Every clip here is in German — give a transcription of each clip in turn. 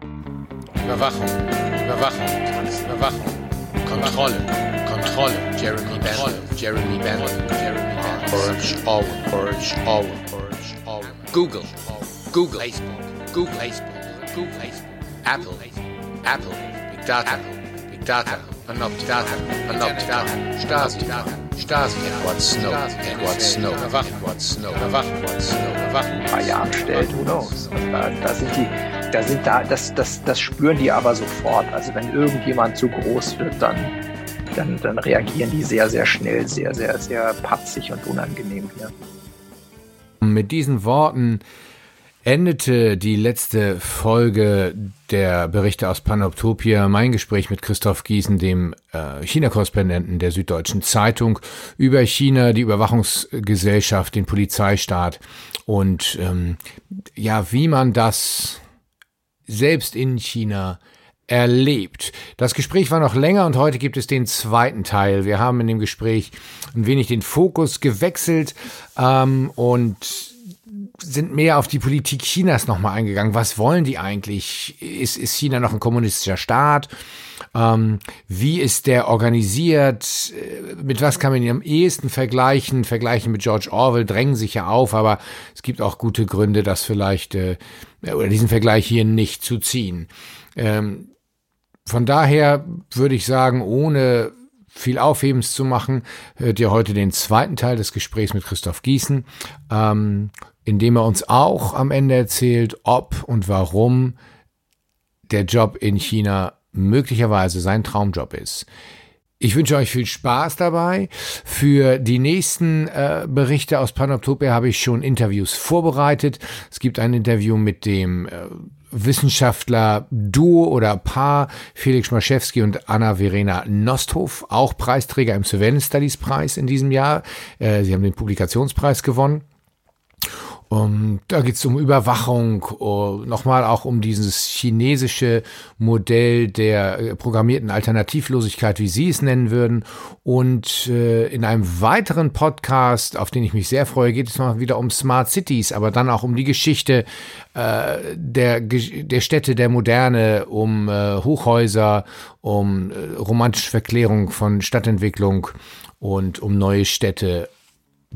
Überwachung, Überwachung, Überwachung, Kontrolle, Kontrolle, Jeremy Bentham, Jeremy Bentham, Jeremy Bentham, Orange. Owen, Orange. Owen, Orange Owen, Google, Google, Facebook, Google, Facebook, Google, Facebook, Apple, Apple, Big Data, Big Data, Panoptidata, Panoptidata, Stasi, Stasi, Edward Snow, Edward Snow, Überwachung, Edward Snow, Überwachung, Edward Snow, Überwachung. Paar Jahren stellt, who knows. Da sind die, da sind da, das, das, das spüren die aber sofort. Also wenn irgendjemand zu groß wird, dann, dann, dann reagieren die sehr, sehr schnell, sehr, sehr, sehr patzig und unangenehm hier. Mit diesen Worten endete die letzte Folge der Berichte aus Panoptopia mein Gespräch mit Christoph Giesen, dem äh, China-Korrespondenten der Süddeutschen Zeitung, über China, die Überwachungsgesellschaft, den Polizeistaat und ähm, ja, wie man das selbst in China erlebt. Das Gespräch war noch länger und heute gibt es den zweiten Teil. Wir haben in dem Gespräch ein wenig den Fokus gewechselt ähm, und sind mehr auf die Politik Chinas nochmal eingegangen. Was wollen die eigentlich? Ist, ist China noch ein kommunistischer Staat? Ähm, wie ist der organisiert? Mit was kann man ihn am ehesten vergleichen? Vergleichen mit George Orwell drängen sich ja auf, aber es gibt auch gute Gründe, das vielleicht äh, oder diesen Vergleich hier nicht zu ziehen. Ähm, von daher würde ich sagen, ohne viel Aufhebens zu machen, hört ihr heute den zweiten Teil des Gesprächs mit Christoph Gießen. Ähm, indem er uns auch am Ende erzählt, ob und warum der Job in China möglicherweise sein Traumjob ist. Ich wünsche euch viel Spaß dabei. Für die nächsten äh, Berichte aus Panoptopia habe ich schon Interviews vorbereitet. Es gibt ein Interview mit dem äh, Wissenschaftler Duo oder Paar Felix Schmaschewski und Anna-Verena Nosthoff, auch Preisträger im Surveillance Studies Preis in diesem Jahr. Äh, sie haben den Publikationspreis gewonnen. Um, da geht es um Überwachung, uh, nochmal auch um dieses chinesische Modell der äh, programmierten Alternativlosigkeit, wie Sie es nennen würden. Und äh, in einem weiteren Podcast, auf den ich mich sehr freue, geht es mal wieder um Smart Cities, aber dann auch um die Geschichte äh, der, der Städte der Moderne, um Hochhäuser, um romantische Verklärung von Stadtentwicklung und um neue Städte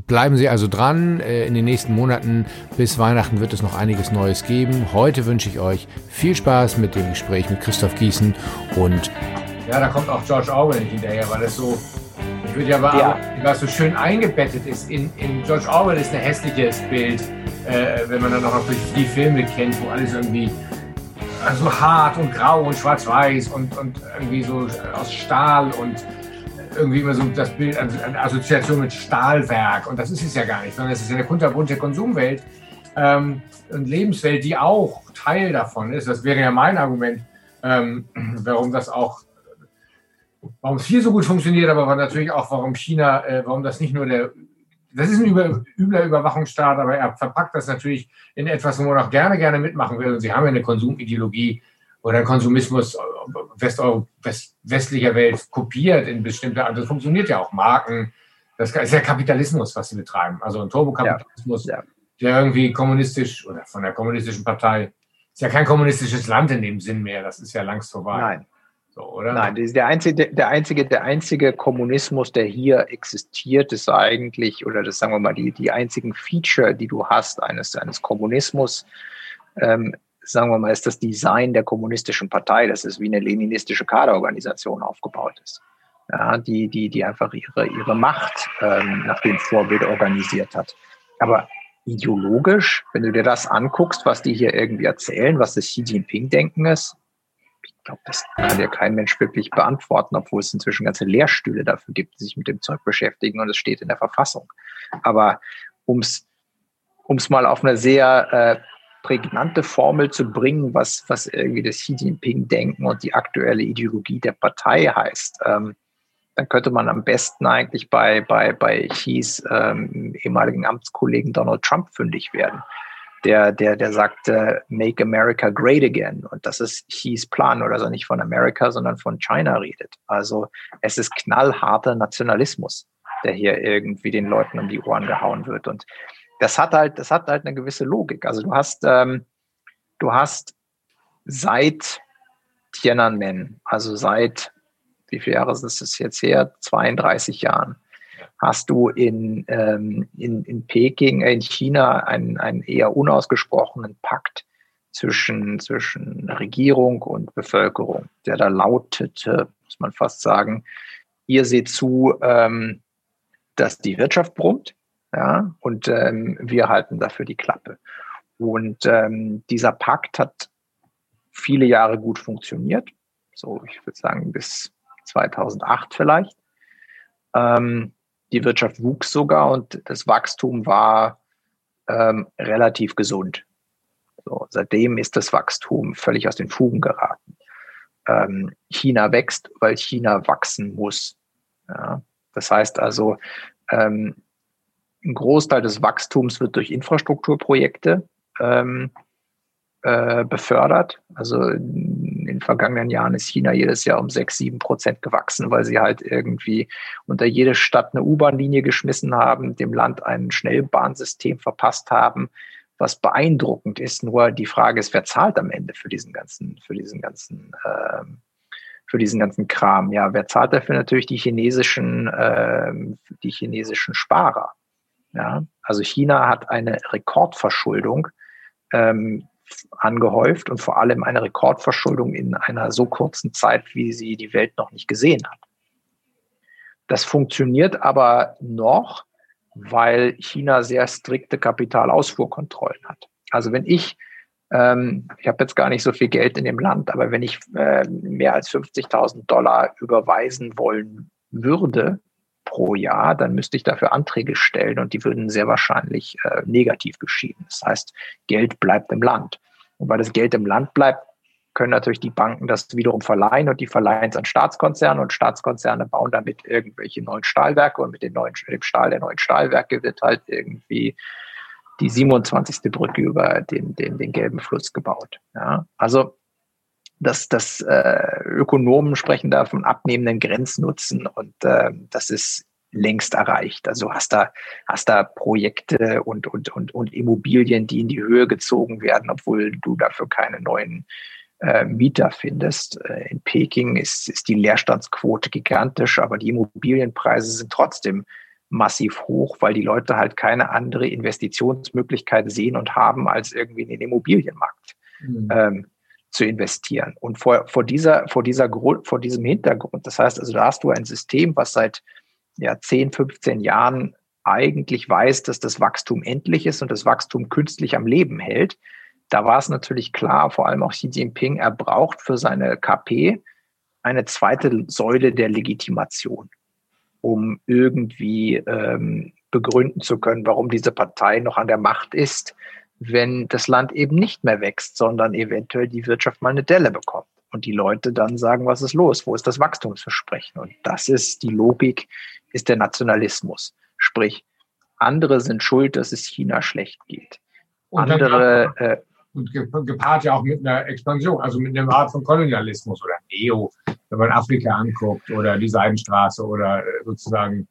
Bleiben Sie also dran. Äh, in den nächsten Monaten bis Weihnachten wird es noch einiges Neues geben. Heute wünsche ich euch viel Spaß mit dem Gespräch mit Christoph Gießen und ja, da kommt auch George Orwell nicht hinterher, weil das so, ich würde ja, aber, ja. was so schön eingebettet ist. In, in George Orwell ist ein hässliches Bild, äh, wenn man dann auch noch die Filme kennt, wo alles irgendwie so hart und grau und schwarz-weiß und, und irgendwie so aus Stahl und irgendwie immer so das Bild, eine Assoziation mit Stahlwerk. Und das ist es ja gar nicht, sondern es ist eine kunterbunte Konsumwelt ähm, und Lebenswelt, die auch Teil davon ist. Das wäre ja mein Argument, ähm, warum das auch, warum es hier so gut funktioniert, aber natürlich auch, warum China, äh, warum das nicht nur der, das ist ein über, übler Überwachungsstaat, aber er verpackt das natürlich in etwas, wo man auch gerne, gerne mitmachen will. Und sie haben ja eine Konsumideologie, oder Konsumismus West West westlicher Welt kopiert in bestimmte Art. Das funktioniert ja auch. Marken, das ist ja Kapitalismus, was sie betreiben. Also ein Turbokapitalismus, ja, ja. der irgendwie kommunistisch oder von der kommunistischen Partei ist ja kein kommunistisches Land in dem Sinn mehr. Das ist ja längst vorbei. Nein. So? Nein, der einzige, der einzige, der einzige Kommunismus, der hier existiert, ist eigentlich, oder das sagen wir mal, die, die einzigen Feature, die du hast eines, eines Kommunismus, ähm, sagen wir mal, ist das Design der kommunistischen Partei. Das ist wie eine leninistische Kaderorganisation aufgebaut ist. Ja, die, die, die einfach ihre, ihre Macht ähm, nach dem Vorbild organisiert hat. Aber ideologisch, wenn du dir das anguckst, was die hier irgendwie erzählen, was das Xi Jinping-Denken ist, ich glaube, das kann dir kein Mensch wirklich beantworten, obwohl es inzwischen ganze Lehrstühle dafür gibt, die sich mit dem Zeug beschäftigen und es steht in der Verfassung. Aber ums ums mal auf einer sehr äh, prägnante Formel zu bringen, was, was irgendwie das Xi Jinping-Denken und die aktuelle Ideologie der Partei heißt, ähm, dann könnte man am besten eigentlich bei, bei, bei Xis ähm, ehemaligen Amtskollegen Donald Trump fündig werden. Der, der, der sagte, make America great again. Und das ist Xis Plan, oder also nicht von Amerika, sondern von China redet. Also es ist knallharter Nationalismus, der hier irgendwie den Leuten um die Ohren gehauen wird. Und das hat halt, das hat halt eine gewisse Logik. Also du hast, ähm, du hast seit Tiananmen, also seit, wie viele Jahre ist es jetzt her? 32 Jahren, hast du in, ähm, in, in Peking, äh, in China einen, einen eher unausgesprochenen Pakt zwischen, zwischen Regierung und Bevölkerung, der da lautete, muss man fast sagen, ihr seht zu, ähm, dass die Wirtschaft brummt, ja, und ähm, wir halten dafür die Klappe. Und ähm, dieser Pakt hat viele Jahre gut funktioniert, so ich würde sagen bis 2008 vielleicht. Ähm, die Wirtschaft wuchs sogar und das Wachstum war ähm, relativ gesund. So, seitdem ist das Wachstum völlig aus den Fugen geraten. Ähm, China wächst, weil China wachsen muss. Ja, das heißt also, ähm, ein Großteil des Wachstums wird durch Infrastrukturprojekte ähm, äh, befördert. Also in den vergangenen Jahren ist China jedes Jahr um sechs, sieben Prozent gewachsen, weil sie halt irgendwie unter jede Stadt eine U-Bahn-Linie geschmissen haben, dem Land ein Schnellbahnsystem verpasst haben, was beeindruckend ist. Nur die Frage ist, wer zahlt am Ende für diesen ganzen, für diesen ganzen, äh, für diesen ganzen Kram? Ja, wer zahlt dafür natürlich die chinesischen, äh, die chinesischen Sparer? Ja, also China hat eine Rekordverschuldung ähm, angehäuft und vor allem eine Rekordverschuldung in einer so kurzen Zeit, wie sie die Welt noch nicht gesehen hat. Das funktioniert aber noch, weil China sehr strikte Kapitalausfuhrkontrollen hat. Also wenn ich, ähm, ich habe jetzt gar nicht so viel Geld in dem Land, aber wenn ich äh, mehr als 50.000 Dollar überweisen wollen würde pro Jahr, dann müsste ich dafür Anträge stellen und die würden sehr wahrscheinlich äh, negativ geschieden. Das heißt, Geld bleibt im Land. Und weil das Geld im Land bleibt, können natürlich die Banken das wiederum verleihen und die verleihen es an Staatskonzerne und Staatskonzerne bauen damit irgendwelche neuen Stahlwerke und mit den neuen, dem Stahl der neuen Stahlwerke wird halt irgendwie die 27. Brücke über den, den, den gelben Fluss gebaut. Ja, also das, das äh, Ökonomen sprechen da von abnehmenden Grenznutzen und äh, das ist längst erreicht. Also hast da, hast da Projekte und, und, und, und Immobilien, die in die Höhe gezogen werden, obwohl du dafür keine neuen äh, Mieter findest. Äh, in Peking ist, ist die Leerstandsquote gigantisch, aber die Immobilienpreise sind trotzdem massiv hoch, weil die Leute halt keine andere Investitionsmöglichkeit sehen und haben, als irgendwie in den Immobilienmarkt mhm. ähm, zu investieren. Und vor, vor, dieser, vor, dieser, vor diesem Hintergrund, das heißt also, da hast du ein System, was seit ja, 10, 15 Jahren eigentlich weiß, dass das Wachstum endlich ist und das Wachstum künstlich am Leben hält, da war es natürlich klar, vor allem auch Xi Jinping, er braucht für seine KP eine zweite Säule der Legitimation, um irgendwie ähm, begründen zu können, warum diese Partei noch an der Macht ist, wenn das Land eben nicht mehr wächst, sondern eventuell die Wirtschaft mal eine Delle bekommt. Und die Leute dann sagen, was ist los? Wo ist das Wachstumsversprechen? Und das ist die Logik, ist der Nationalismus. Sprich, andere sind schuld, dass es China schlecht geht. andere, äh, und gepaart ja auch mit einer Expansion, also mit einer Art von Kolonialismus oder Neo, wenn man Afrika anguckt oder die Seidenstraße oder äh, sozusagen.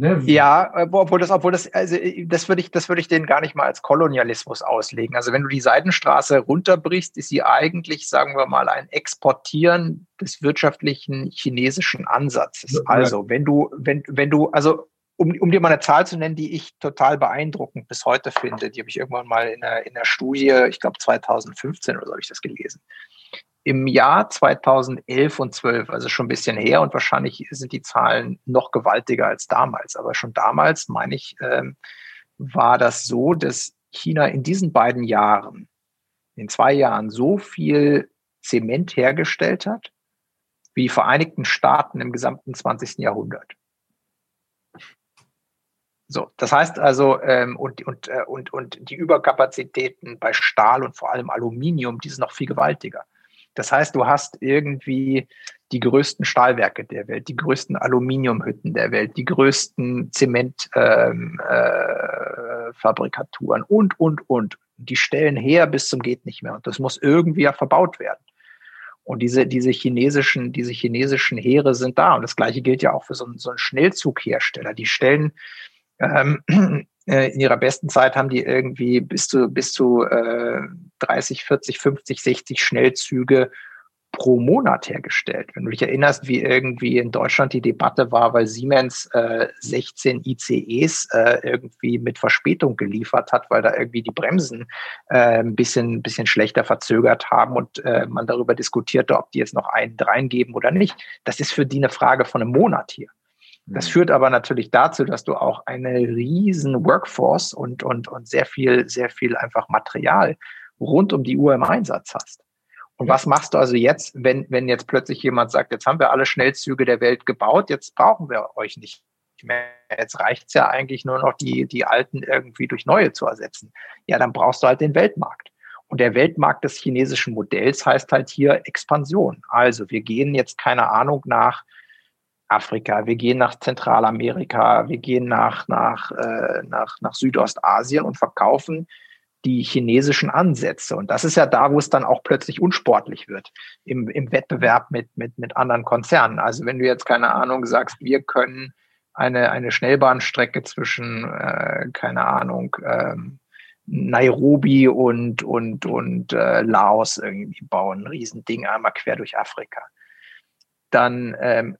Ne? Ja, äh, obwohl das, obwohl das, also äh, das würde ich, das würde ich denen gar nicht mal als Kolonialismus auslegen. Also wenn du die Seidenstraße runterbrichst, ist sie eigentlich, sagen wir mal, ein Exportieren des wirtschaftlichen chinesischen Ansatzes. Also wenn du, wenn, wenn du, also um, um dir mal eine Zahl zu nennen, die ich total beeindruckend bis heute finde, die habe ich irgendwann mal in einer, in einer Studie, ich glaube 2015 oder so habe ich das gelesen. Im Jahr 2011 und 12, also schon ein bisschen her und wahrscheinlich sind die Zahlen noch gewaltiger als damals, aber schon damals, meine ich, ähm, war das so, dass China in diesen beiden Jahren, in zwei Jahren, so viel Zement hergestellt hat, wie die Vereinigten Staaten im gesamten 20. Jahrhundert. So, das heißt also, ähm, und, und, äh, und, und die Überkapazitäten bei Stahl und vor allem Aluminium, die sind noch viel gewaltiger. Das heißt, du hast irgendwie die größten Stahlwerke der Welt, die größten Aluminiumhütten der Welt, die größten Zementfabrikaturen ähm, äh, und, und, und. Die stellen her bis zum geht nicht mehr. Und das muss irgendwie ja verbaut werden. Und diese, diese chinesischen, diese chinesischen Heere sind da. Und das Gleiche gilt ja auch für so einen, so einen Schnellzughersteller. Die stellen ähm, äh, in ihrer besten Zeit haben die irgendwie bis zu, bis zu äh, 30, 40, 50, 60 Schnellzüge pro Monat hergestellt. Wenn du dich erinnerst, wie irgendwie in Deutschland die Debatte war, weil Siemens äh, 16 ICEs äh, irgendwie mit Verspätung geliefert hat, weil da irgendwie die Bremsen äh, ein bisschen, bisschen schlechter verzögert haben und äh, man darüber diskutierte, ob die jetzt noch einen reingeben oder nicht. Das ist für die eine Frage von einem Monat hier. Das mhm. führt aber natürlich dazu, dass du auch eine riesen Workforce und, und, und sehr viel, sehr viel einfach Material rund um die Uhr im Einsatz hast. Und was machst du also jetzt, wenn, wenn jetzt plötzlich jemand sagt, jetzt haben wir alle Schnellzüge der Welt gebaut, jetzt brauchen wir euch nicht mehr. Jetzt reicht's ja eigentlich nur noch, die, die alten irgendwie durch neue zu ersetzen. Ja, dann brauchst du halt den Weltmarkt. Und der Weltmarkt des chinesischen Modells heißt halt hier Expansion. Also wir gehen jetzt, keine Ahnung, nach Afrika, wir gehen nach Zentralamerika, wir gehen nach, nach, äh, nach, nach Südostasien und verkaufen die chinesischen Ansätze. Und das ist ja da, wo es dann auch plötzlich unsportlich wird im, im Wettbewerb mit, mit, mit anderen Konzernen. Also wenn du jetzt keine Ahnung sagst, wir können eine, eine Schnellbahnstrecke zwischen, äh, keine Ahnung, ähm, Nairobi und, und, und äh, Laos irgendwie bauen, ein Riesending einmal quer durch Afrika. Dann ähm,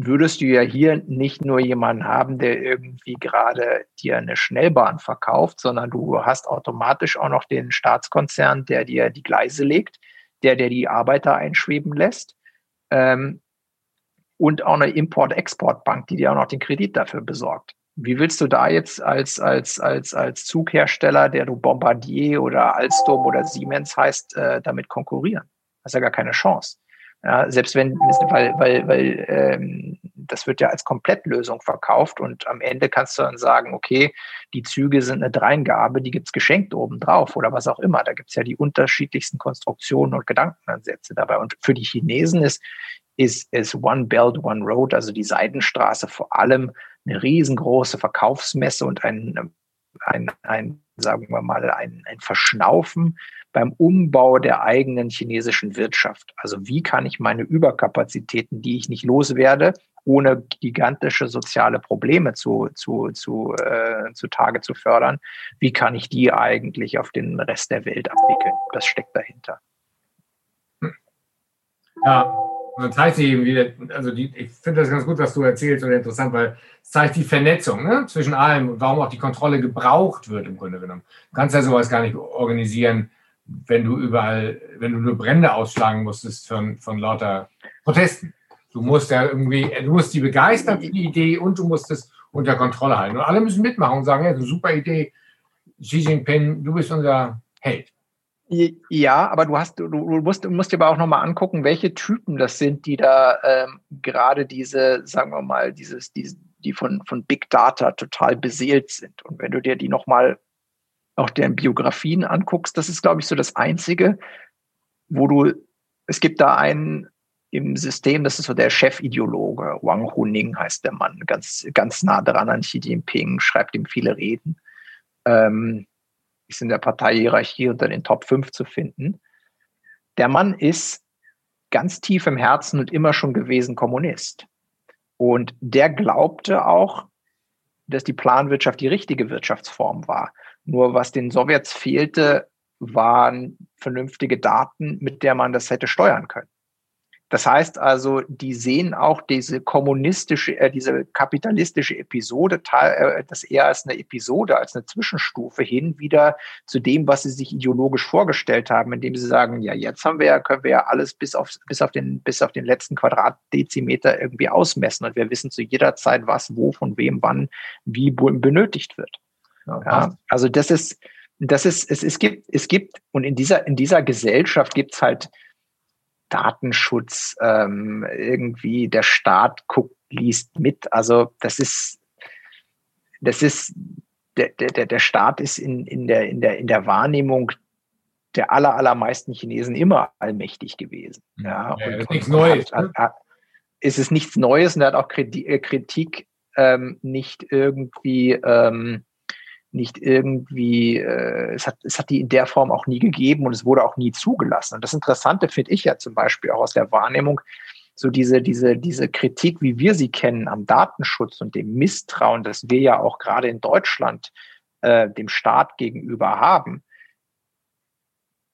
würdest du ja hier nicht nur jemanden haben, der irgendwie gerade dir eine Schnellbahn verkauft, sondern du hast automatisch auch noch den Staatskonzern, der dir die Gleise legt, der dir die Arbeiter einschweben lässt ähm, und auch eine Import-Export-Bank, die dir auch noch den Kredit dafür besorgt. Wie willst du da jetzt als, als, als, als Zughersteller, der du Bombardier oder Alstom oder Siemens heißt, äh, damit konkurrieren? Das ist ja gar keine Chance. Ja, selbst wenn, weil, weil, weil ähm, das wird ja als Komplettlösung verkauft und am Ende kannst du dann sagen, okay, die Züge sind eine Dreingabe, die gibt's geschenkt obendrauf oder was auch immer. Da gibt's ja die unterschiedlichsten Konstruktionen und Gedankenansätze dabei. Und für die Chinesen ist, ist, ist One Belt, One Road, also die Seidenstraße vor allem eine riesengroße Verkaufsmesse und ein, ein, ein sagen wir mal, ein, ein Verschnaufen beim Umbau der eigenen chinesischen Wirtschaft. Also wie kann ich meine Überkapazitäten, die ich nicht loswerde, ohne gigantische soziale Probleme zu, zu, zu, äh, zu Tage zu fördern, wie kann ich die eigentlich auf den Rest der Welt abwickeln? Das steckt dahinter. Ja, und dann zeigt sich eben wieder, also die, ich finde das ganz gut, was du erzählst und interessant, weil es zeigt die Vernetzung ne, zwischen allem und warum auch die Kontrolle gebraucht wird im Grunde genommen. Du kannst ja sowas gar nicht organisieren, wenn du überall, wenn du nur Brände ausschlagen musstest von, von lauter Protesten. Du musst ja irgendwie, du musst die begeistern für die Idee und du musst es unter Kontrolle halten. Und alle müssen mitmachen und sagen, ja, ist eine super Idee. Xi Jinping, du bist unser Held. Ja, aber du hast, du, musst, musst dir aber auch nochmal angucken, welche Typen das sind, die da ähm, gerade diese, sagen wir mal, dieses, diese, die von, von Big Data total beseelt sind. Und wenn du dir die nochmal auch deren Biografien anguckst, das ist, glaube ich, so das Einzige, wo du, es gibt da einen im System, das ist so der Chefideologe, Wang Huning heißt der Mann, ganz, ganz nah dran an Xi Jinping, schreibt ihm viele Reden, ähm, ist in der Parteihierarchie unter den Top 5 zu finden. Der Mann ist ganz tief im Herzen und immer schon gewesen Kommunist. Und der glaubte auch, dass die Planwirtschaft die richtige Wirtschaftsform war. Nur was den Sowjets fehlte, waren vernünftige Daten, mit der man das hätte steuern können. Das heißt also, die sehen auch diese kommunistische, äh, diese kapitalistische Episode, äh, das eher als eine Episode, als eine Zwischenstufe hin wieder zu dem, was sie sich ideologisch vorgestellt haben, indem sie sagen, ja, jetzt haben wir ja, können wir ja alles bis auf, bis auf den, bis auf den letzten Quadratdezimeter irgendwie ausmessen und wir wissen zu jeder Zeit, was, wo, von wem, wann, wie benötigt wird. Ja, also das ist, das ist, es, es gibt, es gibt, und in dieser, in dieser Gesellschaft gibt es halt Datenschutz, ähm, irgendwie der Staat guckt, liest mit. Also das ist, das ist, der, der, der Staat ist in, in, der, in, der, in der Wahrnehmung der aller, allermeisten Chinesen immer allmächtig gewesen. Ja, ja und, ist nichts Neues. Hat, ne? hat, ist es nichts Neues und er hat auch äh, Kritik ähm, nicht irgendwie ähm, nicht irgendwie, äh, es, hat, es hat die in der Form auch nie gegeben und es wurde auch nie zugelassen. Und das Interessante finde ich ja zum Beispiel auch aus der Wahrnehmung, so diese, diese, diese Kritik, wie wir sie kennen am Datenschutz und dem Misstrauen, das wir ja auch gerade in Deutschland äh, dem Staat gegenüber haben,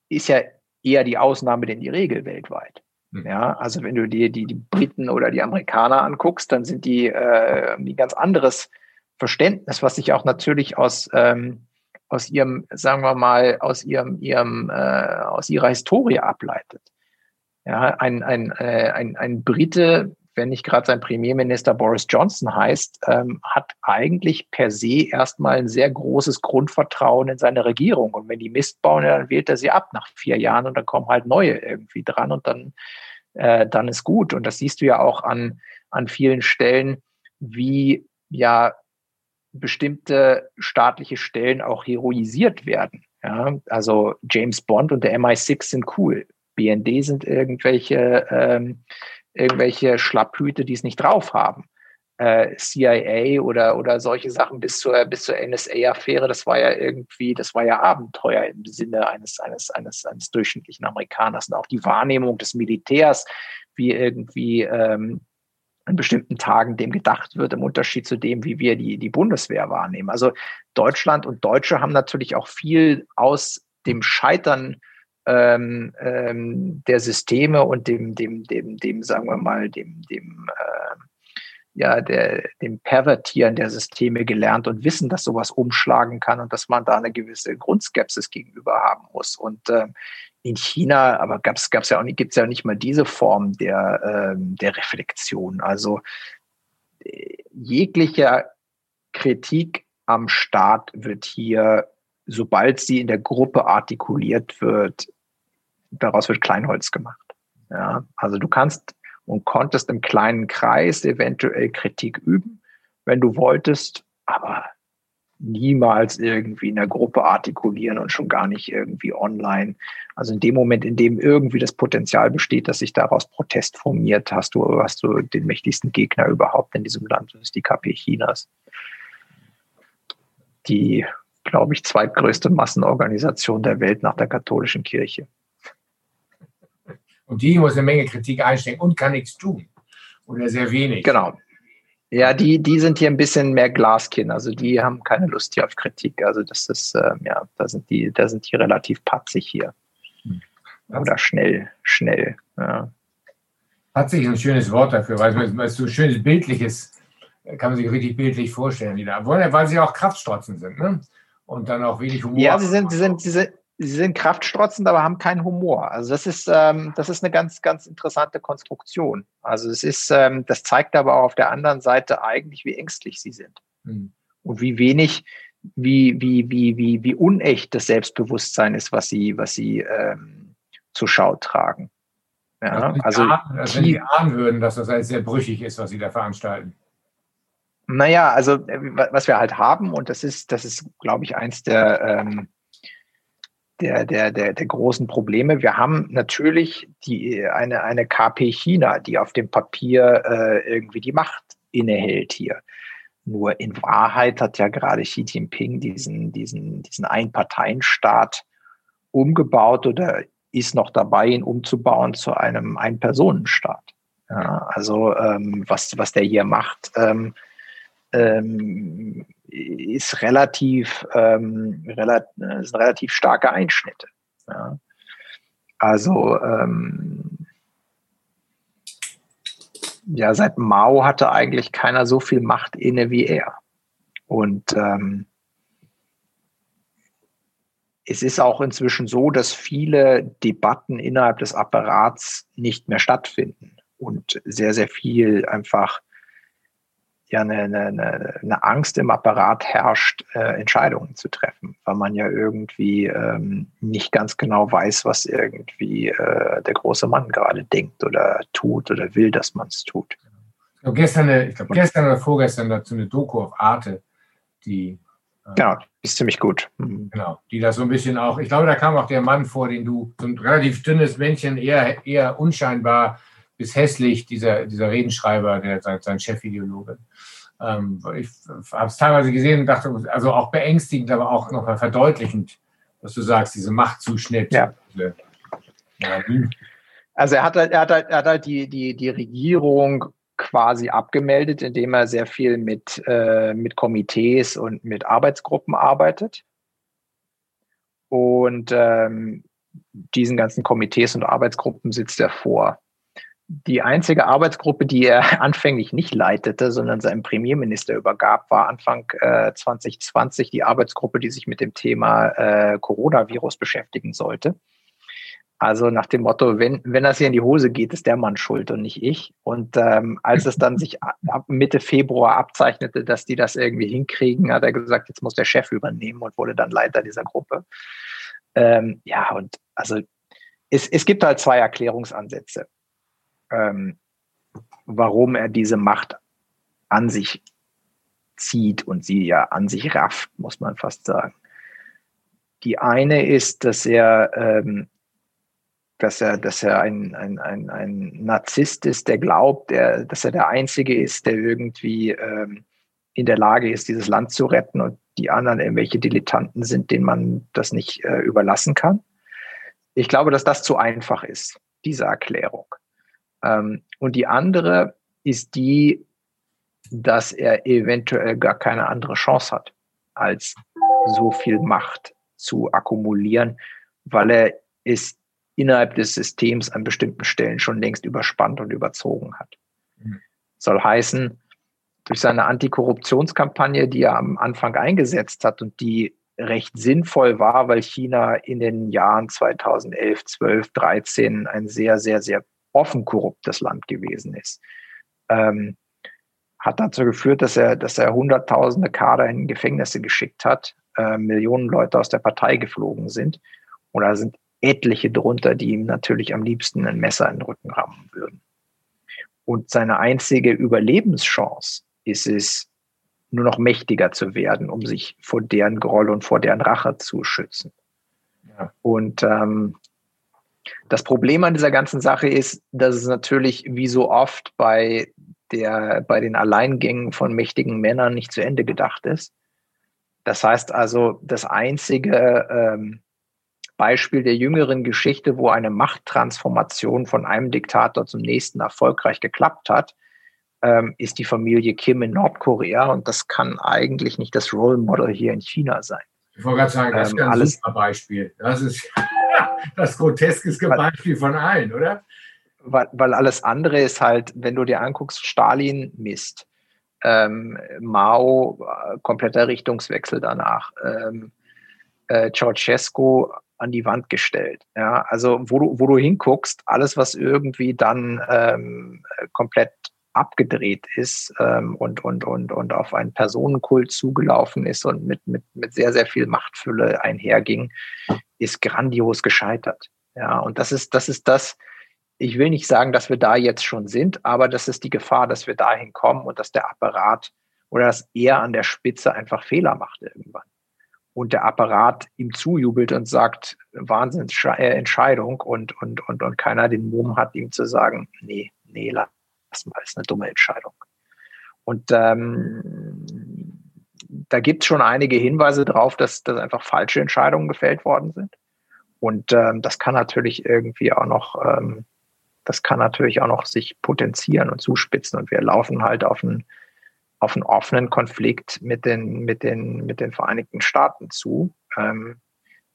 ist ja eher die Ausnahme denn die Regel weltweit. Mhm. Ja, also wenn du dir die, die Briten oder die Amerikaner anguckst, dann sind die äh, ein ganz anderes Verständnis, was sich auch natürlich aus, ähm, aus ihrem, sagen wir mal, aus ihrem, ihrem, äh, aus ihrer Historie ableitet. Ja, ein, ein, äh, ein, ein Brite, wenn nicht gerade sein Premierminister Boris Johnson heißt, ähm, hat eigentlich per se erstmal ein sehr großes Grundvertrauen in seine Regierung. Und wenn die Mist bauen, dann wählt er sie ab nach vier Jahren und dann kommen halt neue irgendwie dran und dann, äh, dann ist gut. Und das siehst du ja auch an, an vielen Stellen, wie ja bestimmte staatliche Stellen auch heroisiert werden. Ja, also James Bond und der MI6 sind cool. BND sind irgendwelche, ähm, irgendwelche Schlapphüte, die es nicht drauf haben. Äh, CIA oder, oder solche Sachen bis zur, bis zur NSA-Affäre, das war ja irgendwie, das war ja Abenteuer im Sinne eines, eines, eines, eines durchschnittlichen Amerikaners. Und auch die Wahrnehmung des Militärs, wie irgendwie ähm, an bestimmten Tagen dem gedacht wird, im Unterschied zu dem, wie wir die, die Bundeswehr wahrnehmen. Also Deutschland und Deutsche haben natürlich auch viel aus dem Scheitern ähm, ähm, der Systeme und dem, dem, dem, dem, sagen wir mal, dem, dem, äh, ja, der, dem Pervertieren der Systeme gelernt und wissen, dass sowas umschlagen kann und dass man da eine gewisse Grundskepsis gegenüber haben muss. Und äh, in China, aber gab es ja auch nicht, gibt es ja nicht mal diese Form der, ähm, der Reflexion. Also äh, jegliche Kritik am Staat wird hier, sobald sie in der Gruppe artikuliert wird, daraus wird Kleinholz gemacht. Ja, also du kannst und konntest im kleinen Kreis eventuell Kritik üben, wenn du wolltest, aber niemals irgendwie in der Gruppe artikulieren und schon gar nicht irgendwie online. Also in dem Moment, in dem irgendwie das Potenzial besteht, dass sich daraus Protest formiert, hast du, hast du den mächtigsten Gegner überhaupt in diesem Land, das ist die KP Chinas. Die, glaube ich, zweitgrößte Massenorganisation der Welt nach der katholischen Kirche. Und die muss eine Menge Kritik einstecken und kann nichts tun. Oder sehr wenig. Genau. Ja, die, die sind hier ein bisschen mehr Glaskin, also die haben keine Lust hier auf Kritik. Also das ist, ähm, ja, da sind die, da sind die relativ patzig hier. Hm. Oder schnell, schnell. Ja. Patzig ist ein schönes Wort dafür, weil es so schönes bildliches, kann man sich richtig bildlich vorstellen, die da wollen, weil sie auch Kraftstrotzen sind, ne? Und dann auch wenig Humor. Ja, sie sind, sie sind, sie sind, sie sind kraftstrotzend, aber haben keinen Humor. Also das ist, ähm, das ist eine ganz, ganz interessante Konstruktion. Also es ist, ähm, das zeigt aber auch auf der anderen Seite eigentlich, wie ängstlich sie sind. Mhm. Und wie wenig, wie, wie, wie, wie, wie unecht das Selbstbewusstsein ist, was sie, was sie ähm, zur Schau tragen. Ja, also, ahnen, also wenn die ahnen würden, dass das alles sehr brüchig ist, was sie da veranstalten. Naja, also äh, was wir halt haben, und das ist, das ist, glaube ich, eins der, ähm, der, der, der, der großen Probleme. Wir haben natürlich die, eine, eine KP China, die auf dem Papier äh, irgendwie die Macht innehält hier. Nur in Wahrheit hat ja gerade Xi Jinping diesen, diesen, diesen Einparteienstaat umgebaut oder ist noch dabei, ihn umzubauen zu einem Ein-Personen-Staat. Ja, also ähm, was, was der hier macht, ähm, ähm, ist relativ, ähm, relativ, ist relativ starke Einschnitte. Ja. Also ähm, ja, seit Mao hatte eigentlich keiner so viel Macht inne wie er. Und ähm, es ist auch inzwischen so, dass viele Debatten innerhalb des Apparats nicht mehr stattfinden und sehr, sehr viel einfach ja eine, eine, eine Angst im Apparat herrscht, äh, Entscheidungen zu treffen, weil man ja irgendwie ähm, nicht ganz genau weiß, was irgendwie äh, der große Mann gerade denkt oder tut oder will, dass man es tut. Ich glaube, gestern, ich glaub, gestern oder vorgestern dazu eine Doku auf Arte, die äh, Genau, ist ziemlich gut. Mhm. Genau, die da so ein bisschen auch, ich glaube, da kam auch der Mann vor, den du, so ein relativ dünnes Männchen, eher, eher unscheinbar bis hässlich, dieser, dieser Redenschreiber, der sein, sein Chefideologe. Ähm, ich habe es teilweise gesehen und dachte, also auch beängstigend, aber auch nochmal verdeutlichend, was du sagst, diese Machtzuschnitt. Ja. Ja, hm. Also er hat halt, er hat halt, er hat halt die, die, die Regierung quasi abgemeldet, indem er sehr viel mit, äh, mit Komitees und mit Arbeitsgruppen arbeitet. Und ähm, diesen ganzen Komitees und Arbeitsgruppen sitzt er vor. Die einzige Arbeitsgruppe, die er anfänglich nicht leitete, sondern seinem Premierminister übergab, war Anfang äh, 2020 die Arbeitsgruppe, die sich mit dem Thema äh, Coronavirus beschäftigen sollte. Also nach dem Motto, wenn, wenn das hier in die Hose geht, ist der Mann schuld und nicht ich. Und ähm, als es dann sich ab Mitte Februar abzeichnete, dass die das irgendwie hinkriegen, hat er gesagt, jetzt muss der Chef übernehmen und wurde dann Leiter dieser Gruppe. Ähm, ja, und also es, es gibt halt zwei Erklärungsansätze, ähm, warum er diese Macht an sich zieht und sie ja an sich rafft, muss man fast sagen. Die eine ist, dass er ähm, dass er, dass er ein, ein, ein, ein Narzisst ist, der glaubt, der, dass er der Einzige ist, der irgendwie ähm, in der Lage ist, dieses Land zu retten und die anderen irgendwelche Dilettanten sind, denen man das nicht äh, überlassen kann. Ich glaube, dass das zu einfach ist, diese Erklärung. Ähm, und die andere ist die, dass er eventuell gar keine andere Chance hat, als so viel Macht zu akkumulieren, weil er ist innerhalb des Systems an bestimmten Stellen schon längst überspannt und überzogen hat. Mhm. Soll heißen, durch seine Antikorruptionskampagne, die er am Anfang eingesetzt hat und die recht sinnvoll war, weil China in den Jahren 2011, 12, 13 ein sehr, sehr, sehr offen korruptes Land gewesen ist, ähm, hat dazu geführt, dass er, dass er Hunderttausende Kader in Gefängnisse geschickt hat, äh, Millionen Leute aus der Partei geflogen sind. Und da sind etliche drunter, die ihm natürlich am liebsten ein Messer in den Rücken rammen würden. Und seine einzige Überlebenschance ist es, nur noch mächtiger zu werden, um sich vor deren Groll und vor deren Rache zu schützen. Ja. Und ähm, das Problem an dieser ganzen Sache ist, dass es natürlich wie so oft bei der, bei den Alleingängen von mächtigen Männern nicht zu Ende gedacht ist. Das heißt also, das einzige ähm, Beispiel der jüngeren Geschichte, wo eine Machttransformation von einem Diktator zum nächsten erfolgreich geklappt hat, ähm, ist die Familie Kim in Nordkorea und das kann eigentlich nicht das Role Model hier in China sein. Ich wollte gerade sagen, das ist ähm, ein alles, super Beispiel. Das ist das groteskeste Beispiel von allen, oder? Weil, weil alles andere ist halt, wenn du dir anguckst, Stalin Mist, ähm, Mao äh, kompletter Richtungswechsel danach, ähm, äh, Ceausescu an die Wand gestellt. Ja, also wo du, wo du hinguckst, alles, was irgendwie dann ähm, komplett abgedreht ist ähm, und, und, und, und auf einen Personenkult zugelaufen ist und mit, mit, mit sehr, sehr viel Machtfülle einherging, ist grandios gescheitert. Ja, und das ist, das ist das, ich will nicht sagen, dass wir da jetzt schon sind, aber das ist die Gefahr, dass wir dahin kommen und dass der Apparat oder dass er an der Spitze einfach Fehler macht irgendwann und der Apparat ihm zujubelt und sagt, Wahnsinnsentscheidung und, und, und, und keiner den Mumm hat, ihm zu sagen, nee, nee, lass mal, ist eine dumme Entscheidung. Und ähm, da gibt es schon einige Hinweise darauf, dass, dass einfach falsche Entscheidungen gefällt worden sind. Und ähm, das kann natürlich irgendwie auch noch, ähm, das kann natürlich auch noch sich potenzieren und zuspitzen. Und wir laufen halt auf ein auf einen offenen Konflikt mit den, mit den, mit den Vereinigten Staaten zu, ähm,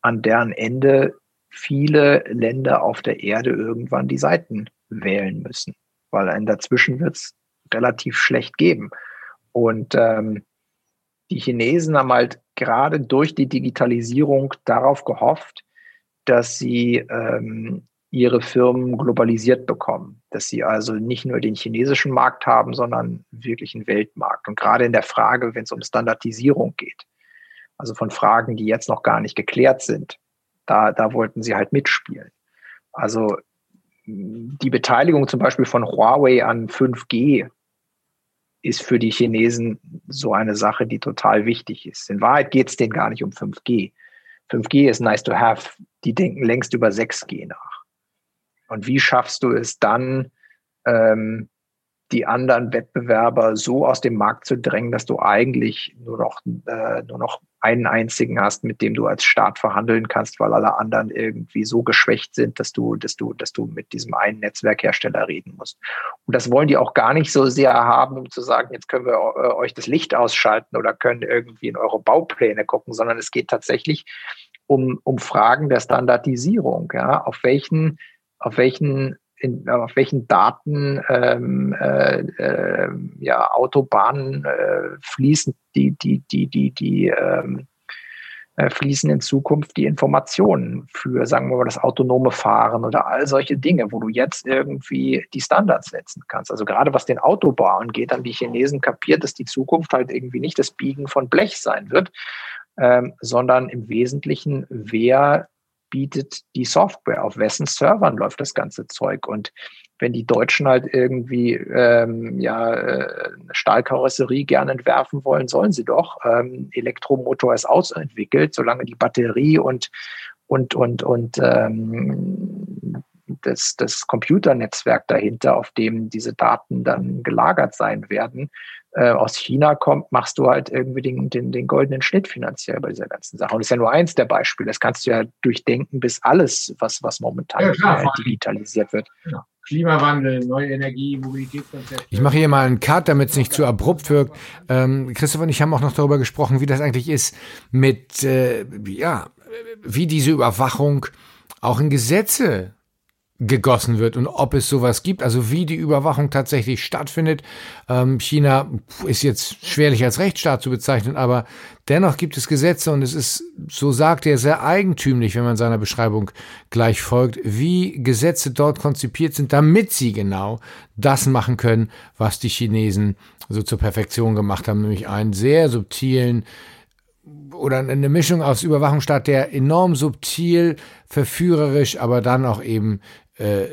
an deren Ende viele Länder auf der Erde irgendwann die Seiten wählen müssen, weil ein dazwischen wird es relativ schlecht geben. Und ähm, die Chinesen haben halt gerade durch die Digitalisierung darauf gehofft, dass sie ähm, ihre Firmen globalisiert bekommen, dass sie also nicht nur den chinesischen Markt haben, sondern wirklich einen Weltmarkt. Und gerade in der Frage, wenn es um Standardisierung geht, also von Fragen, die jetzt noch gar nicht geklärt sind, da, da wollten sie halt mitspielen. Also die Beteiligung zum Beispiel von Huawei an 5G ist für die Chinesen so eine Sache, die total wichtig ist. In Wahrheit geht es denen gar nicht um 5G. 5G ist nice to have. Die denken längst über 6G nach. Und wie schaffst du es dann, ähm, die anderen Wettbewerber so aus dem Markt zu drängen, dass du eigentlich nur noch, äh, nur noch einen einzigen hast, mit dem du als Staat verhandeln kannst, weil alle anderen irgendwie so geschwächt sind, dass du, dass du, dass du mit diesem einen Netzwerkhersteller reden musst. Und das wollen die auch gar nicht so sehr haben, um zu sagen, jetzt können wir äh, euch das Licht ausschalten oder können irgendwie in eure Baupläne gucken, sondern es geht tatsächlich um, um Fragen der Standardisierung. Ja, auf welchen, auf welchen in, auf welchen Daten ähm, äh, äh, ja, Autobahnen äh, fließen die, die, die, die, die ähm, äh, fließen in Zukunft die Informationen für, sagen wir mal, das autonome Fahren oder all solche Dinge, wo du jetzt irgendwie die Standards setzen kannst. Also gerade was den Autobau angeht, haben die Chinesen kapiert, dass die Zukunft halt irgendwie nicht das Biegen von Blech sein wird, ähm, sondern im Wesentlichen, wer bietet die Software, auf wessen Servern läuft das ganze Zeug. Und wenn die Deutschen halt irgendwie ähm, ja, äh, eine Stahlkarosserie gerne entwerfen wollen, sollen sie doch. Ähm, Elektromotor ist ausentwickelt, solange die Batterie und und und und ähm, das, das Computernetzwerk dahinter, auf dem diese Daten dann gelagert sein werden, äh, aus China kommt, machst du halt irgendwie den, den, den goldenen Schnitt finanziell bei dieser ganzen Sache. Und das ist ja nur eins der Beispiele. Das kannst du ja durchdenken bis alles, was, was momentan ja, klar, äh, digitalisiert wird. Ja. Klimawandel, neue Energie, Mobilitätskonzepte. Ich mache hier mal einen Cut, damit es nicht zu abrupt wirkt. Ähm, Christoph und ich haben auch noch darüber gesprochen, wie das eigentlich ist mit, äh, ja, wie diese Überwachung auch in Gesetze gegossen wird und ob es sowas gibt, also wie die Überwachung tatsächlich stattfindet. Ähm, China ist jetzt schwerlich als Rechtsstaat zu bezeichnen, aber dennoch gibt es Gesetze und es ist, so sagt er, sehr eigentümlich, wenn man seiner Beschreibung gleich folgt, wie Gesetze dort konzipiert sind, damit sie genau das machen können, was die Chinesen so zur Perfektion gemacht haben, nämlich einen sehr subtilen oder eine Mischung aus Überwachungsstaat, der enorm subtil, verführerisch, aber dann auch eben äh,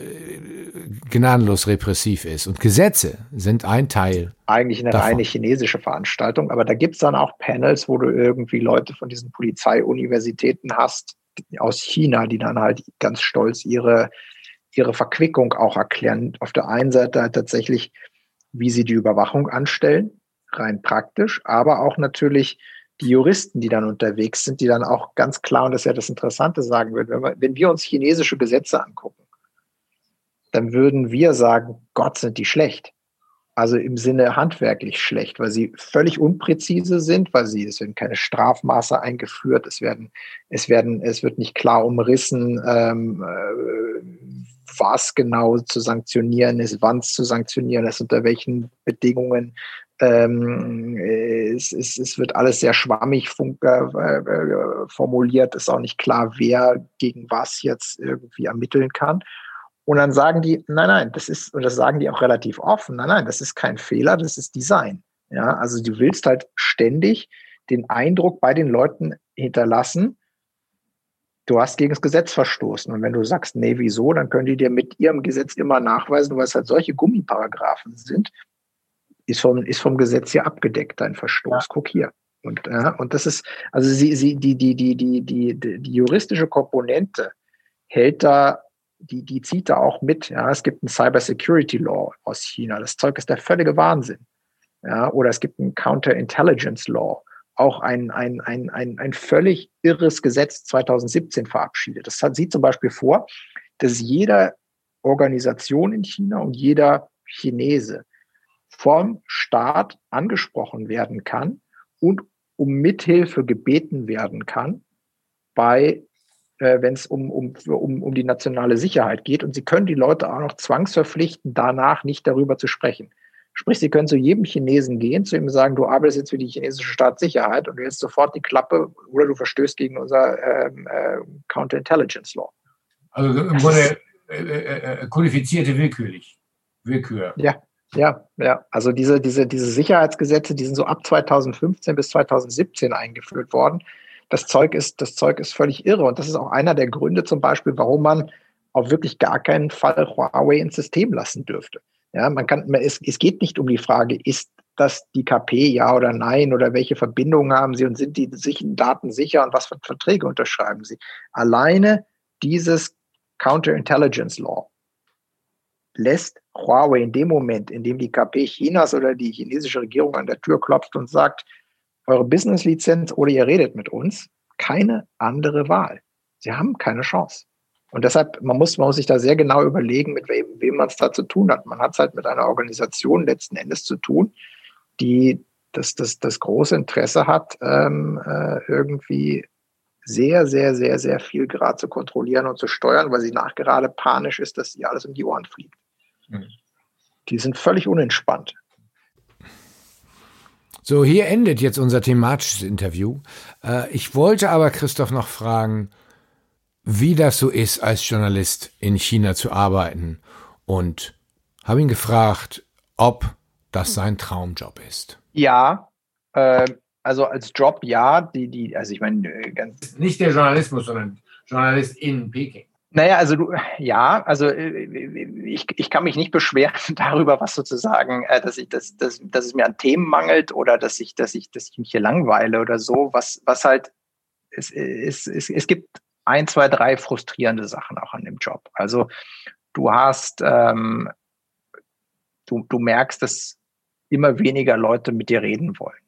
gnadenlos repressiv ist. Und Gesetze sind ein Teil. Eigentlich eine davon. reine chinesische Veranstaltung, aber da gibt es dann auch Panels, wo du irgendwie Leute von diesen Polizeiuniversitäten hast aus China, die dann halt ganz stolz ihre, ihre Verquickung auch erklären. Auf der einen Seite halt tatsächlich, wie sie die Überwachung anstellen, rein praktisch, aber auch natürlich die Juristen, die dann unterwegs sind, die dann auch ganz klar, und das ist ja das Interessante, sagen würden, wenn wir, wenn wir uns chinesische Gesetze angucken, dann würden wir sagen, Gott sind die schlecht. Also im Sinne handwerklich schlecht, weil sie völlig unpräzise sind, weil sie, es werden keine Strafmaße eingeführt, es werden, es werden, es wird nicht klar umrissen, ähm, äh, was genau zu sanktionieren ist, wann es zu sanktionieren ist, unter welchen Bedingungen. Ähm, es, es, es wird alles sehr schwammig äh, äh, formuliert, ist auch nicht klar, wer gegen was jetzt irgendwie ermitteln kann. Und dann sagen die, nein, nein, das ist, und das sagen die auch relativ offen, nein, nein, das ist kein Fehler, das ist Design. Ja, also du willst halt ständig den Eindruck bei den Leuten hinterlassen, du hast gegen das Gesetz verstoßen. Und wenn du sagst, nee, wieso, dann können die dir mit ihrem Gesetz immer nachweisen, weil es halt solche Gummiparagraphen sind, ist vom, ist vom Gesetz hier abgedeckt, dein Verstoß. Ja. Guck hier. Und, ja, und das ist, also sie, sie, die, die, die, die, die, die juristische Komponente hält da die, die zieht da auch mit. Ja, es gibt ein Cyber Security Law aus China. Das Zeug ist der völlige Wahnsinn. Ja, oder es gibt ein Counterintelligence Law, auch ein, ein, ein, ein, ein völlig irres Gesetz 2017 verabschiedet. Das sieht zum Beispiel vor, dass jeder Organisation in China und jeder Chinese vom Staat angesprochen werden kann und um Mithilfe gebeten werden kann bei äh, wenn es um, um, um, um die nationale Sicherheit geht. Und sie können die Leute auch noch zwangsverpflichten, danach nicht darüber zu sprechen. Sprich, sie können zu jedem Chinesen gehen, zu ihm sagen, du arbeitest jetzt für die chinesische Staatssicherheit und du hältst sofort die Klappe oder du verstößt gegen unser ähm, äh, Counterintelligence Law. Also im Grunde äh, äh, äh, kodifizierte willkürlich. Willkür. Ja, ja, ja. Also diese, diese, diese Sicherheitsgesetze, die sind so ab 2015 bis 2017 eingeführt worden das Zeug ist, das Zeug ist völlig irre. Und das ist auch einer der Gründe zum Beispiel, warum man auf wirklich gar keinen Fall Huawei ins System lassen dürfte. Ja, man kann, es, es geht nicht um die Frage, ist das die KP, ja oder nein, oder welche Verbindungen haben sie und sind die Daten sicher und was für Verträge unterschreiben sie. Alleine dieses Counterintelligence Law lässt Huawei in dem Moment, in dem die KP Chinas oder die chinesische Regierung an der Tür klopft und sagt, eure Business-Lizenz oder ihr redet mit uns. Keine andere Wahl. Sie haben keine Chance. Und deshalb, man muss, man muss sich da sehr genau überlegen, mit wem, wem man es da zu tun hat. Man hat es halt mit einer Organisation letzten Endes zu tun, die das, das, das große Interesse hat, ähm, äh, irgendwie sehr, sehr, sehr, sehr viel gerade zu kontrollieren und zu steuern, weil sie nachgerade panisch ist, dass ihr alles um die Ohren fliegt. Mhm. Die sind völlig unentspannt. So, hier endet jetzt unser thematisches Interview. Äh, ich wollte aber Christoph noch fragen, wie das so ist, als Journalist in China zu arbeiten und habe ihn gefragt, ob das sein Traumjob ist. Ja, äh, also als Job ja, die, die, also ich meine, äh, ganz. Nicht der Journalismus, sondern Journalist in Peking. Naja, also du, ja, also äh, ich, ich kann mich nicht beschweren darüber, was sozusagen, äh, dass ich, dass, dass, dass es mir an Themen mangelt oder dass ich, dass ich, dass ich mich hier langweile oder so. Was, was halt, es, es, es, es gibt ein, zwei, drei frustrierende Sachen auch an dem Job. Also du hast, ähm, du, du merkst, dass immer weniger Leute mit dir reden wollen.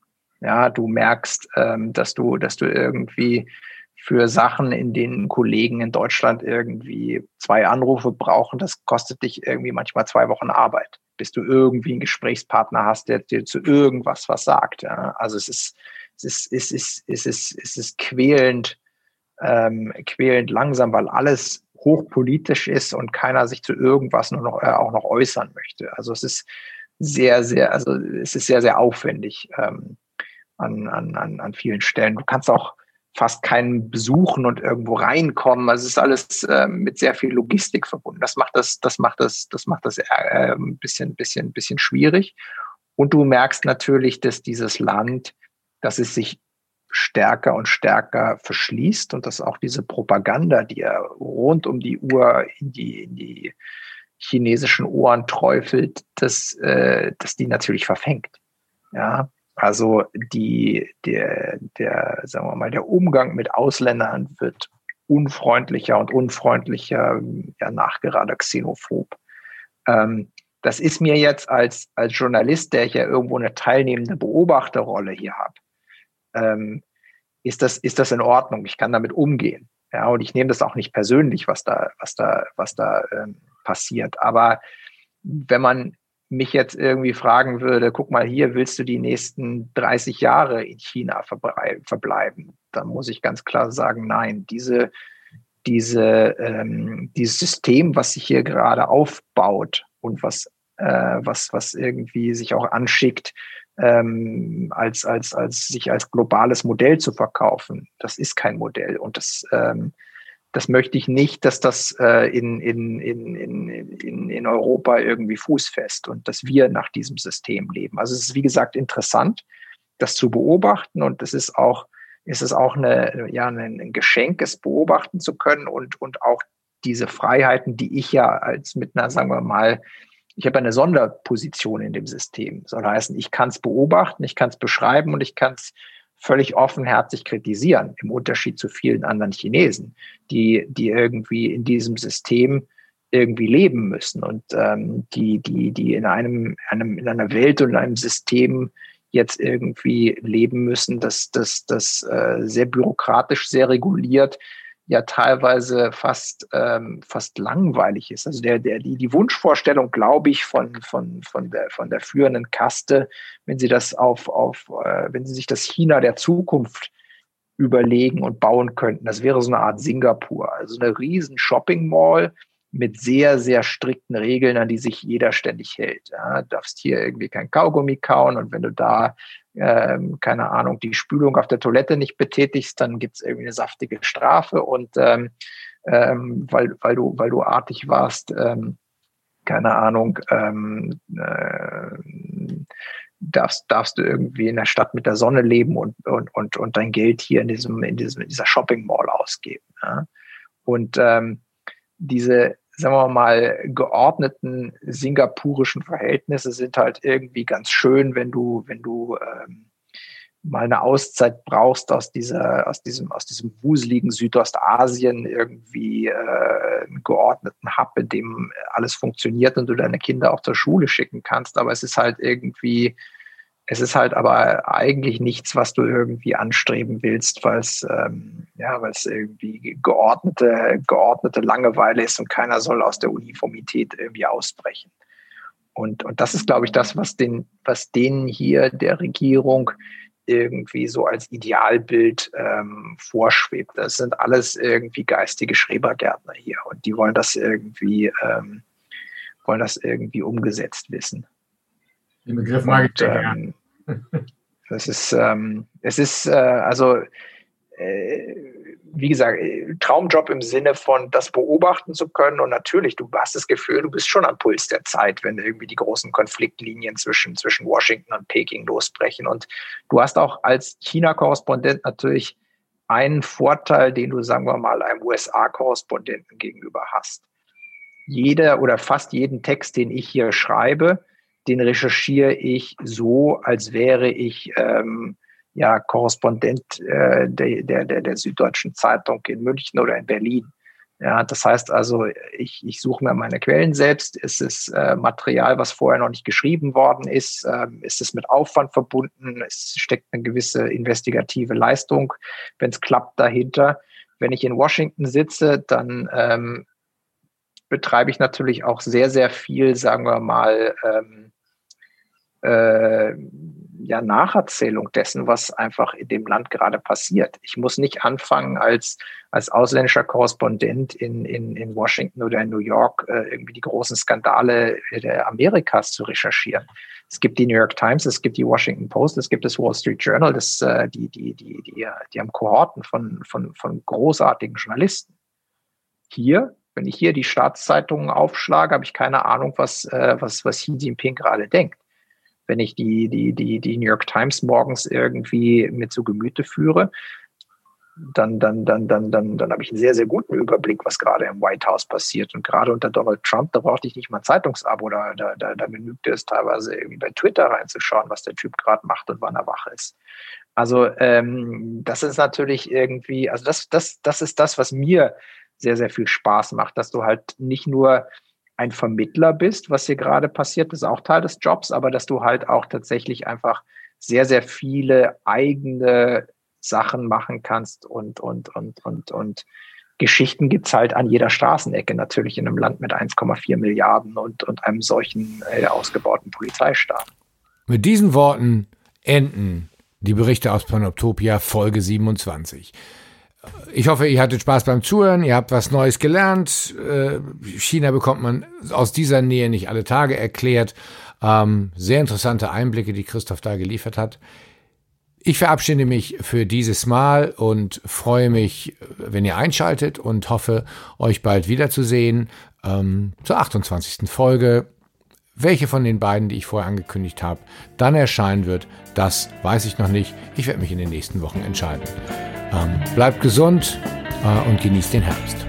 Ja, du merkst, ähm, dass du, dass du irgendwie für Sachen, in denen Kollegen in Deutschland irgendwie zwei Anrufe brauchen, das kostet dich irgendwie manchmal zwei Wochen Arbeit, bis du irgendwie einen Gesprächspartner hast, der dir zu irgendwas was sagt. Also es ist, es ist, es ist, es ist, es ist quälend, ähm, quälend langsam, weil alles hochpolitisch ist und keiner sich zu irgendwas nur noch äh, auch noch äußern möchte. Also es ist sehr, sehr, also es ist sehr, sehr aufwendig. Ähm, an, an, an vielen Stellen. Du kannst auch fast keinen besuchen und irgendwo reinkommen. Also es ist alles äh, mit sehr viel Logistik verbunden. Das macht das, das macht das, das macht das äh, ein bisschen, bisschen, bisschen schwierig. Und du merkst natürlich, dass dieses Land, dass es sich stärker und stärker verschließt und dass auch diese Propaganda, die er rund um die Uhr in die, in die chinesischen Ohren träufelt, dass, äh, dass die natürlich verfängt. Ja, also die, der, der, sagen wir mal, der Umgang mit Ausländern wird unfreundlicher und unfreundlicher, ja, nachgerade xenophob. Ähm, das ist mir jetzt als, als Journalist, der ich ja irgendwo eine teilnehmende Beobachterrolle hier habe, ähm, ist, das, ist das in Ordnung. Ich kann damit umgehen. Ja, und ich nehme das auch nicht persönlich, was da, was da, was da ähm, passiert. Aber wenn man mich jetzt irgendwie fragen würde, guck mal hier, willst du die nächsten 30 Jahre in China verbleiben? Dann muss ich ganz klar sagen, nein, diese, diese, ähm, dieses System, was sich hier gerade aufbaut und was, äh, was, was irgendwie sich auch anschickt, ähm, als, als, als sich als globales Modell zu verkaufen, das ist kein Modell. Und das, ähm, das möchte ich nicht, dass das äh, in, in, in, in, in Europa irgendwie fußfest und dass wir nach diesem System leben. Also es ist, wie gesagt, interessant, das zu beobachten und es ist auch, es ist auch eine, ja, ein Geschenk, es beobachten zu können und, und auch diese Freiheiten, die ich ja als mit einer, sagen wir mal, ich habe eine Sonderposition in dem System. Soll heißen, ich kann es beobachten, ich kann es beschreiben und ich kann es völlig offenherzig kritisieren, im Unterschied zu vielen anderen Chinesen, die, die irgendwie in diesem System irgendwie leben müssen und ähm, die, die, die in einem, einem, in einer Welt und in einem System jetzt irgendwie leben müssen, das, das, das äh, sehr bürokratisch, sehr reguliert, ja teilweise fast, ähm, fast langweilig ist. Also der, der, die, die Wunschvorstellung, glaube ich, von, von, von, der, von der führenden Kaste, wenn sie das auf, auf äh, wenn sie sich das China der Zukunft überlegen und bauen könnten, das wäre so eine Art Singapur. Also eine riesen Shopping Mall mit sehr, sehr strikten Regeln, an die sich jeder ständig hält. Ja, du darfst hier irgendwie kein Kaugummi kauen und wenn du da ähm, keine Ahnung, die Spülung auf der Toilette nicht betätigst, dann gibt es irgendwie eine saftige Strafe und ähm, ähm, weil, weil, du, weil du artig warst, ähm, keine Ahnung, ähm, äh, darfst, darfst du irgendwie in der Stadt mit der Sonne leben und, und, und, und dein Geld hier in, diesem, in, diesem, in dieser Shopping Mall ausgeben. Ja? Und ähm, diese, sagen wir mal, geordneten singapurischen Verhältnisse sind halt irgendwie ganz schön, wenn du, wenn du ähm, mal eine Auszeit brauchst aus dieser, aus diesem, aus diesem wuseligen Südostasien irgendwie äh, einen geordneten Hub, in dem alles funktioniert und du deine Kinder auch zur Schule schicken kannst. Aber es ist halt irgendwie Es ist halt aber eigentlich nichts, was du irgendwie anstreben willst, weil es ähm, ja, weil es irgendwie geordnete, geordnete Langeweile ist und keiner soll aus der Uniformität irgendwie ausbrechen. Und, und das ist, glaube ich, das, was den, was denen hier der Regierung irgendwie so als Idealbild ähm, vorschwebt. Das sind alles irgendwie geistige Schrebergärtner hier und die wollen das irgendwie, ähm, wollen das irgendwie umgesetzt wissen. Den Begriff mag ich ähm, Das ist, ähm, es ist, äh, also, äh, wie gesagt, Traumjob im Sinne von das beobachten zu können. Und natürlich, du hast das Gefühl, du bist schon am Puls der Zeit, wenn irgendwie die großen Konfliktlinien zwischen, zwischen Washington und Peking losbrechen. Und du hast auch als China-Korrespondent natürlich einen Vorteil, den du, sagen wir mal, einem USA-Korrespondenten gegenüber hast. Jeder oder fast jeden Text, den ich hier schreibe, den recherchiere ich so, als wäre ich ähm, ja Korrespondent äh, der, der, der, Süddeutschen Zeitung in München oder in Berlin. Ja, das heißt also, ich, ich suche mir meine Quellen selbst. Es ist äh, Material, was vorher noch nicht geschrieben worden ist. Ähm, ist es mit Aufwand verbunden? Es steckt eine gewisse investigative Leistung, wenn es klappt, dahinter. Wenn ich in Washington sitze, dann ähm, betreibe ich natürlich auch sehr, sehr viel, sagen wir mal, ähm, äh, ja, Nacherzählung dessen, was einfach in dem Land gerade passiert. Ich muss nicht anfangen, als, als ausländischer Korrespondent in, in, in Washington oder in New York äh, irgendwie die großen Skandale Amerikas zu recherchieren. Es gibt die New York Times, es gibt die Washington Post, es gibt das Wall Street Journal, das, äh, die, die, die, die, die haben Kohorten von, von, von großartigen Journalisten. Hier, wenn ich hier die Staatszeitungen aufschlage, habe ich keine Ahnung, was, äh, was, was Xi Jinping gerade denkt wenn ich die, die, die, die New York Times morgens irgendwie mit zu Gemüte führe, dann, dann, dann, dann, dann, dann habe ich einen sehr, sehr guten Überblick, was gerade im White House passiert. Und gerade unter Donald Trump, da brauchte ich nicht mal ein Zeitungsabo, da, da, da, da genügte es teilweise irgendwie bei Twitter reinzuschauen, was der Typ gerade macht und wann er wach ist. Also ähm, das ist natürlich irgendwie, also das, das, das ist das, was mir sehr, sehr viel Spaß macht, dass du halt nicht nur ein Vermittler bist, was hier gerade passiert, ist auch Teil des Jobs, aber dass du halt auch tatsächlich einfach sehr, sehr viele eigene Sachen machen kannst und, und, und, und, und Geschichten gibt's halt an jeder Straßenecke, natürlich in einem Land mit 1,4 Milliarden und, und einem solchen äh, ausgebauten Polizeistaat. Mit diesen Worten enden die Berichte aus Panoptopia Folge 27. Ich hoffe, ihr hattet Spaß beim Zuhören, ihr habt was Neues gelernt. Äh, China bekommt man aus dieser Nähe nicht alle Tage erklärt. Ähm, sehr interessante Einblicke, die Christoph da geliefert hat. Ich verabschiede mich für dieses Mal und freue mich, wenn ihr einschaltet und hoffe, euch bald wiederzusehen ähm, zur 28. Folge. Welche von den beiden, die ich vorher angekündigt habe, dann erscheinen wird, das weiß ich noch nicht. Ich werde mich in den nächsten Wochen entscheiden. Ähm, bleibt gesund äh, und genießt den Herbst.